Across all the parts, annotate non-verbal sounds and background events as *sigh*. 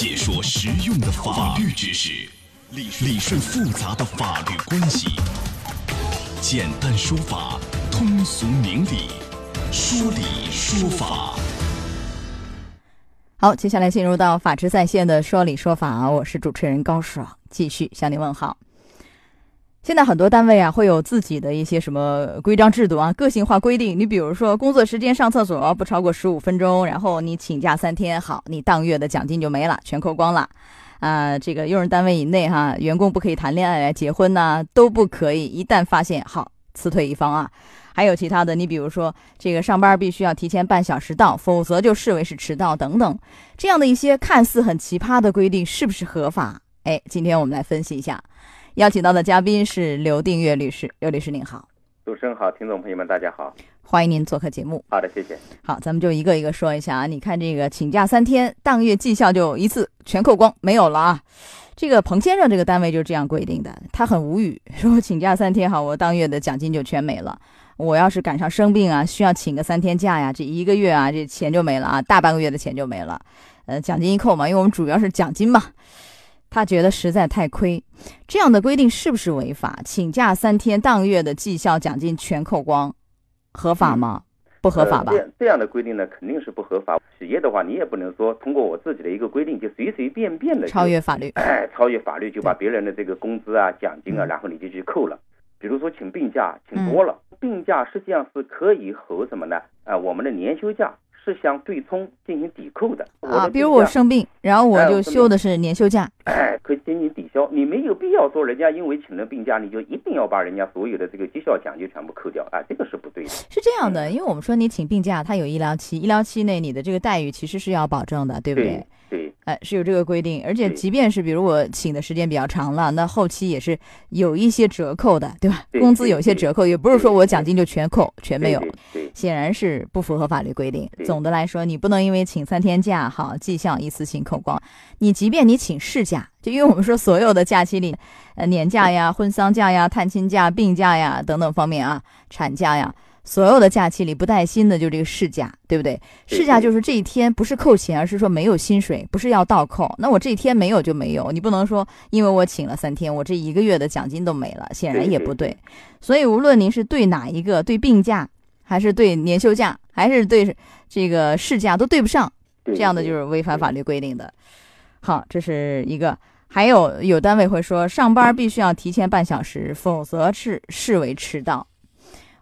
解说实用的法律知识，理理顺复杂的法律关系，简单说法，通俗明理，说理说法。好，接下来进入到法治在线的说理说法，我是主持人高爽，继续向您问好。现在很多单位啊，会有自己的一些什么规章制度啊，个性化规定。你比如说，工作时间上厕所不超过十五分钟，然后你请假三天，好，你当月的奖金就没了，全扣光了。啊，这个用人单位以内哈，员工不可以谈恋爱、结婚呐，都不可以。一旦发现，好，辞退一方啊。还有其他的，你比如说，这个上班必须要提前半小时到，否则就视为是迟到等等。这样的一些看似很奇葩的规定，是不是合法？哎，今天我们来分析一下。邀请到的嘉宾是刘定月律师，刘律师您好，主持人好，听众朋友们大家好，欢迎您做客节目。好的，谢谢。好，咱们就一个一个说一下啊。你看这个请假三天，当月绩效就一次全扣光，没有了啊。这个彭先生这个单位就是这样规定的，他很无语，说请假三天好，我当月的奖金就全没了。我要是赶上生病啊，需要请个三天假呀，这一个月啊，这钱就没了啊，大半个月的钱就没了。呃，奖金一扣嘛，因为我们主要是奖金嘛。他觉得实在太亏，这样的规定是不是违法？请假三天，当月的绩效奖金全扣光，合法吗？不合法吧？这这样的规定呢，肯定是不合法。企业的话，你也不能说通过我自己的一个规定就随随便便的超越法律，哎，超越法律就把别人的这个工资啊、奖金啊，然后你就去扣了。比如说请病假，请多了，病假实际上是可以和什么呢？啊，我们的年休假。是相对冲进行抵扣的啊，比如我生病，然后我就休的是年休假，哎，可以进行抵消。你没有必要说人家因为请了病假，你就一定要把人家所有的这个绩效奖金全部扣掉啊，这个是不对的。是这样的，因为我们说你请病假，它有医疗期，医疗期内你的这个待遇其实是要保证的，对不对？对，哎，是有这个规定，而且即便是比如我请的时间比较长了，那后期也是有一些折扣的，对吧？工资有些折扣，也不是说我奖金就全扣，全没有。显然是不符合法律规定。总的来说，你不能因为请三天假，哈绩效一次性扣光。你即便你请事假，就因为我们说所有的假期里，呃，年假呀、婚丧假呀、探亲假、病假呀等等方面啊，产假呀，所有的假期里不带薪的就这个事假，对不对？事假就是这一天不是扣钱，而是说没有薪水，不是要倒扣。那我这一天没有就没有，你不能说因为我请了三天，我这一个月的奖金都没了，显然也不对。所以无论您是对哪一个，对病假。还是对年休假，还是对这个事假都对不上，这样的就是违反法律规定的。好，这是一个。还有有单位会说，上班必须要提前半小时，否则是视为迟到。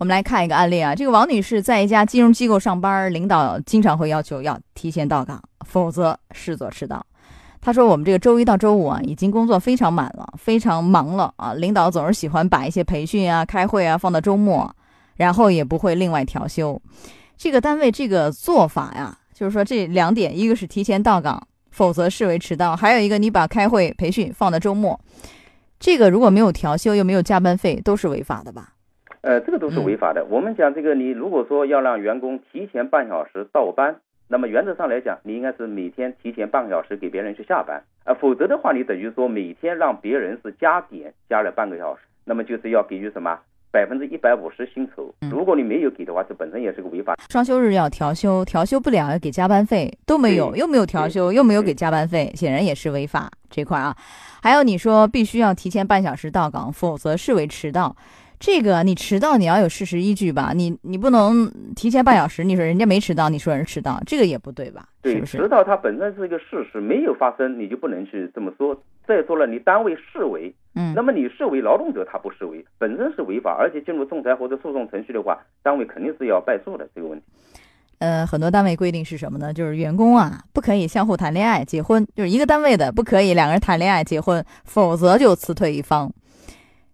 我们来看一个案例啊，这个王女士在一家金融机构上班，领导经常会要求要提前到岗，否则视作迟到。她说：“我们这个周一到周五啊，已经工作非常满了，非常忙了啊，领导总是喜欢把一些培训啊、开会啊放到周末。”然后也不会另外调休，这个单位这个做法呀，就是说这两点，一个是提前到岗，否则视为迟到；还有一个，你把开会培训放到周末，这个如果没有调休又没有加班费，都是违法的吧？呃，这个都是违法的。我们讲这个，你如果说要让员工提前半小时到班，那么原则上来讲，你应该是每天提前半个小时给别人去下班啊，否则的话，你等于说每天让别人是加点加了半个小时，那么就是要给予什么？百分之一百五十薪酬，如果你没有给的话，这本身也是个违法。双休日要调休，调休不了要给加班费，都没有，又没有调休，又没有给加班费，显然也是违法这块啊。还有你说必须要提前半小时到岗，否则视为迟到。这个你迟到你要有事实依据吧？你你不能提前半小时，你说人家没迟到，你说人迟到，这个也不对吧？对，迟到它本身是一个事实，没有发生，你就不能去这么说。再说了，你单位视为，嗯，那么你视为劳动者，他不视为，本身是违法，而且进入仲裁或者诉讼程序的话，单位肯定是要败诉的这个问题。呃，很多单位规定是什么呢？就是员工啊不可以相互谈恋爱、结婚，就是一个单位的不可以两个人谈恋爱、结婚，否则就辞退一方。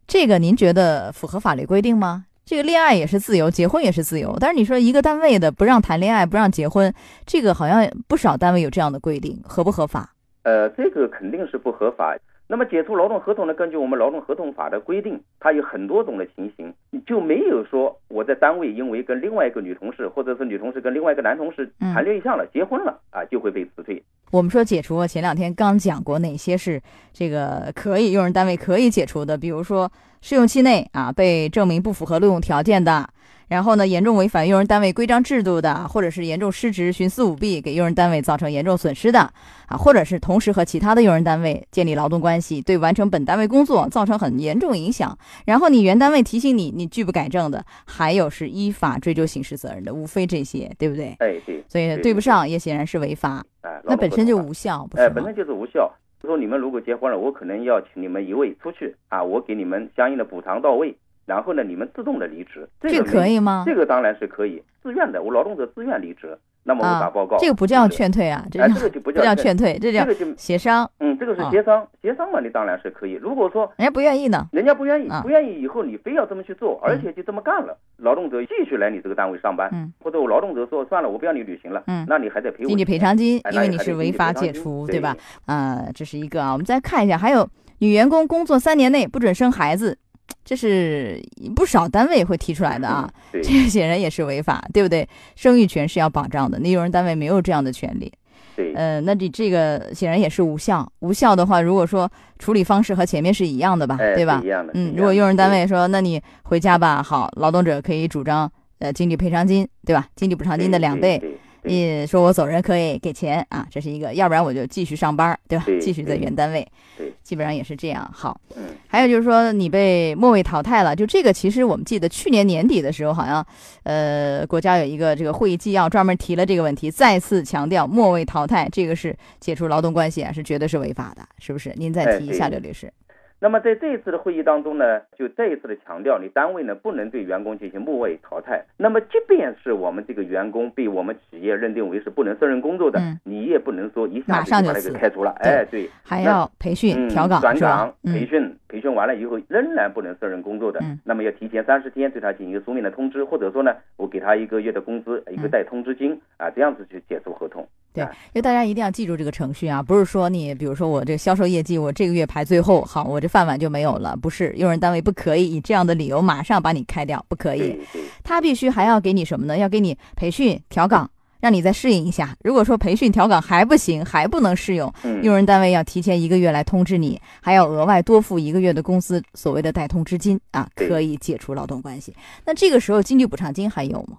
这个您觉得符合法律规定吗？这个恋爱也是自由，结婚也是自由，但是你说一个单位的不让谈恋爱、不让结婚，这个好像不少单位有这样的规定，合不合法？呃，这个肯定是不合法。那么解除劳动合同呢？根据我们劳动合同法的规定，它有很多种的情形，就没有说我在单位因为跟另外一个女同事，或者是女同事跟另外一个男同事谈对象了、结婚了啊，就会被辞退。我们说解除，前两天刚讲过哪些是这个可以用人单位可以解除的，比如说试用期内啊被证明不符合录用条件的。然后呢，严重违反用人单位规章制度的，或者是严重失职、徇私舞弊，给用人单位造成严重损失的，啊，或者是同时和其他的用人单位建立劳动关系，对完成本单位工作造成很严重影响，然后你原单位提醒你，你拒不改正的，还有是依法追究刑事责任的，无非这些，对不对？哎，对。所以对不上也显然是违法。哎，那本身就无效，不是哎，本身就是无效。就说你们如果结婚了，我可能要请你们一位出去啊，我给你们相应的补偿到位。然后呢，你们自动的离职，这个可以吗？这个当然是可以，自愿的，我劳动者自愿离职，那么我打报告。这个不叫劝退啊，这个就不叫劝退，这叫协商。嗯，这个是协商，协商嘛，你当然是可以。如果说人家不愿意呢，人家不愿意，不愿意以后你非要这么去做，而且就这么干了，劳动者继续来你这个单位上班，或者我劳动者说算了，我不要你履行了，嗯，那你还得赔我经济赔偿金，因为你是违法解除，对吧？啊，这是一个啊，我们再看一下，还有女员工工作三年内不准生孩子。这是不少单位会提出来的啊，*laughs* 这个显然也是违法，对不对？生育权是要保障的，那用人单位没有这样的权利。对，呃，那你这个显然也是无效。无效的话，如果说处理方式和前面是一样的吧，对吧？一样的。嗯，如果用人单位说，那你回家吧，好，劳动者可以主张呃经济赔偿金，对吧？经济补偿金的两倍。你说我走人可以给钱啊，这是一个，要不然我就继续上班，对吧？继续在原单位，对，基本上也是这样。好，嗯，还有就是说你被末位淘汰了，就这个其实我们记得去年年底的时候，好像呃国家有一个这个会议纪要专门提了这个问题，再次强调末位淘汰这个是解除劳动关系啊，是绝对是违法的，是不是？您再提一下，刘律师。那么在这一次的会议当中呢，就再一次的强调，你单位呢不能对员工进行末位淘汰。那么即便是我们这个员工被我们企业认定为是不能胜任工作的，你也不能说一下子就把他给开除了。哎，对，还要培训、调岗、转岗、培训，培训完了以后仍然不能胜任工作的，那么要提前三十天对他进行一个书面的通知，或者说呢，我给他一个月的工资，一个带通知金啊，这样子去解除合同。对，因为大家一定要记住这个程序啊，不是说你比如说我这个销售业绩我这个月排最后，好，我这饭碗就没有了，不是，用人单位不可以以这样的理由马上把你开掉，不可以，他必须还要给你什么呢？要给你培训调岗，让你再适应一下。如果说培训调岗还不行，还不能适用，用人单位要提前一个月来通知你，还要额外多付一个月的工资，所谓的代通知金啊，可以解除劳动关系。那这个时候经济补偿金还有吗？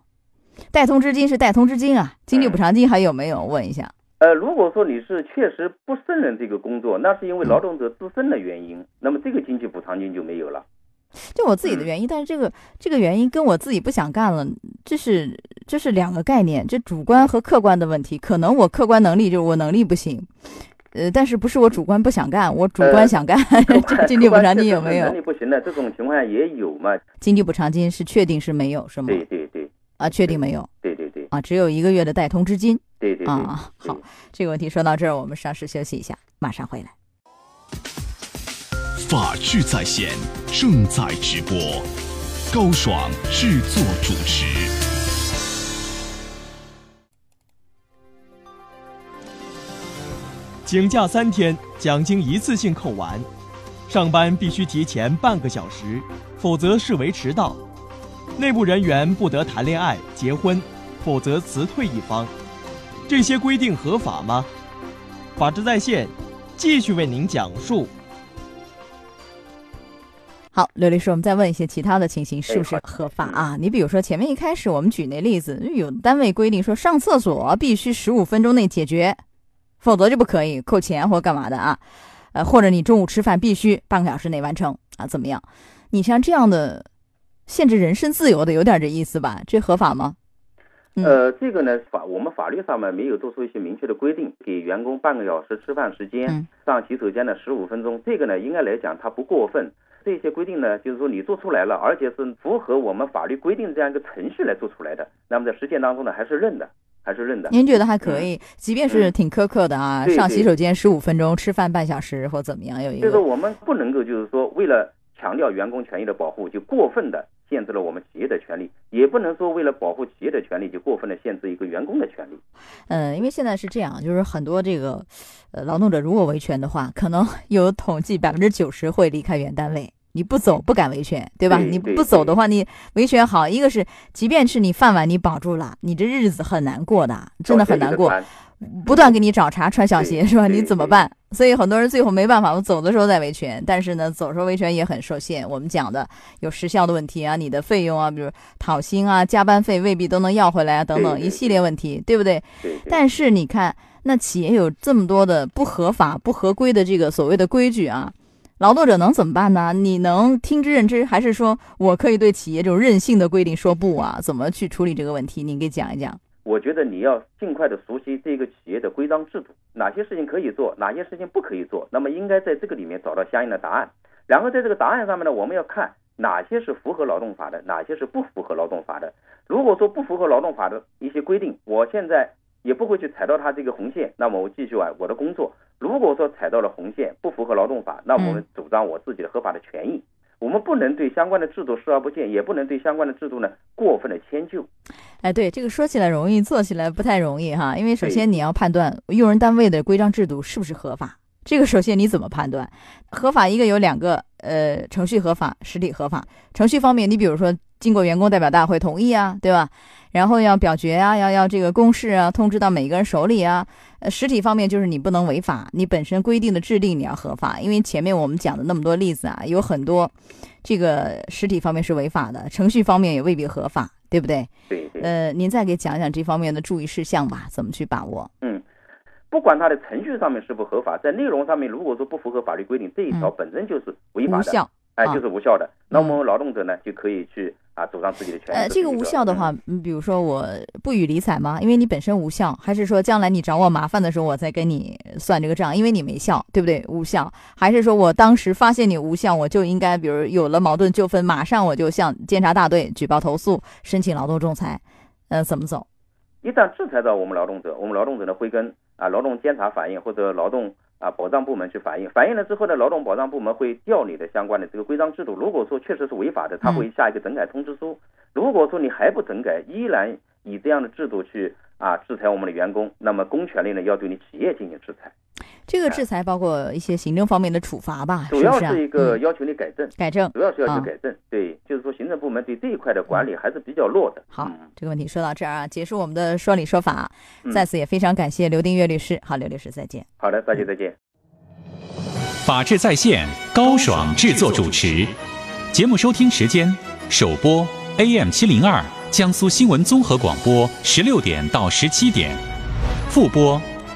带通知金是带通知金啊，经济补偿金还有没有？问一下。呃，如果说你是确实不胜任这个工作，那是因为劳动者自身的原因，那么这个经济补偿金就没有了。就我自己的原因，但是这个这个原因跟我自己不想干了，这是这是两个概念，这主观和客观的问题。可能我客观能力就是我能力不行，呃，但是不是我主观不想干，我主观想干。*laughs* *laughs* 经济补偿金有没有？能力不行的这种情况下也有嘛？经济补偿金是确定是没有是吗？对。啊，确定没有？对对对。啊，只有一个月的带通知金。对对啊，好，这个问题说到这儿，我们稍事休息一下，马上回来。法治在线正在直播，高爽制作主持。请假三天，奖金一次性扣完，上班必须提前半个小时，否则视为迟到。内部人员不得谈恋爱、结婚，否则辞退一方。这些规定合法吗？法治在线，继续为您讲述。好，刘律师，我们再问一些其他的情形，是不是合法啊？你比如说前面一开始我们举那例子，有单位规定说上厕所必须十五分钟内解决，否则就不可以扣钱或干嘛的啊？呃，或者你中午吃饭必须半个小时内完成啊？怎么样？你像这样的限制人身自由的，有点这意思吧？这合法吗？呃，这个呢，法我们法律上面没有做出一些明确的规定，给员工半个小时吃饭时间，上洗手间的十五分钟，这个呢，应该来讲它不过分。这些规定呢，就是说你做出来了，而且是符合我们法律规定这样一个程序来做出来的，那么在实践当中呢，还是认的，还是认的。您觉得还可以，即便是挺苛刻的啊，上洗手间十五分钟，吃饭半小时或怎么样，有一个。就是我们不能够就是说为了强调员工权益的保护，就过分的。限制了我们企业的权利，也不能说为了保护企业的权利就过分的限制一个员工的权利。嗯，因为现在是这样，就是很多这个呃劳动者如果维权的话，可能 *laughs* 有统计百分之九十会离开原单位。你不走不敢维权，对吧？对你不走的话，你维权好，一个是即便是你饭碗你保住了，你这日子很难过的，真的很难过。不断给你找茬穿小鞋是吧？你怎么办？所以很多人最后没办法，我走的时候再维权，但是呢，走时候维权也很受限。我们讲的有时效的问题啊，你的费用啊，比如讨薪啊、加班费未必都能要回来啊，等等一系列问题，对不对？对。但是你看，那企业有这么多的不合法、不合规的这个所谓的规矩啊，劳动者能怎么办呢？你能听之任之，还是说我可以对企业这种任性的规定说不啊？怎么去处理这个问题？您给讲一讲。我觉得你要尽快的熟悉这个企业的规章制度，哪些事情可以做，哪些事情不可以做。那么应该在这个里面找到相应的答案。然后在这个答案上面呢，我们要看哪些是符合劳动法的，哪些是不符合劳动法的。如果说不符合劳动法的一些规定，我现在也不会去踩到它这个红线，那么我继续啊我的工作。如果说踩到了红线，不符合劳动法，那我们主张我自己的合法的权益。我们不能对相关的制度视而不见，也不能对相关的制度呢过分的迁就。哎，对，这个说起来容易，做起来不太容易哈。因为首先你要判断用人单位的规章制度是不是合法，这个首先你怎么判断？合法一个有两个，呃，程序合法，实体合法。程序方面，你比如说经过员工代表大会同意啊，对吧？然后要表决啊，要要这个公示啊，通知到每个人手里啊。呃，实体方面就是你不能违法，你本身规定的制定你要合法。因为前面我们讲的那么多例子啊，有很多这个实体方面是违法的，程序方面也未必合法。对不对？对对。呃，您再给讲讲这方面的注意事项吧，怎么去把握？嗯，不管它的程序上面是否合法，在内容上面如果说不符合法律规定，这一条本身就是违法的，无效，哎，就是无效的。那我们劳动者呢，就可以去啊主张自己的权利。呃，这个无效的话，嗯，比如说我不予理睬吗？因为你本身无效，还是说将来你找我麻烦的时候，我再跟你算这个账？因为你没效，对不对？无效，还是说我当时发现你无效，我就应该，比如有了矛盾纠纷，马上我就向监察大队举报投诉，申请劳动仲裁，呃，怎么走？一旦制裁到我们劳动者，我们劳动者呢会跟啊劳动监察反映或者劳动啊保障部门去反映，反映了之后呢，劳动保障部门会调你的相关的这个规章制度。如果说确实是违法的，他会下一个整改通知书。如果说你还不整改，依然以这样的制度去啊制裁我们的员工，那么公权力呢要对你企业进行制裁。这个制裁包括一些行政方面的处罚吧？主要是一个要求你改正，改正，主要是要求改正。对，就是说行政部门对这一块的管理还是比较弱的。好，这个问题说到这儿啊，结束我们的说理说法。在此也非常感谢刘定月律师。好，刘律师再见。好的，大家再见。法治在线，高爽制作主持。节目收听时间：首播 AM 七零二江苏新闻综合广播十六点到十七点，复播。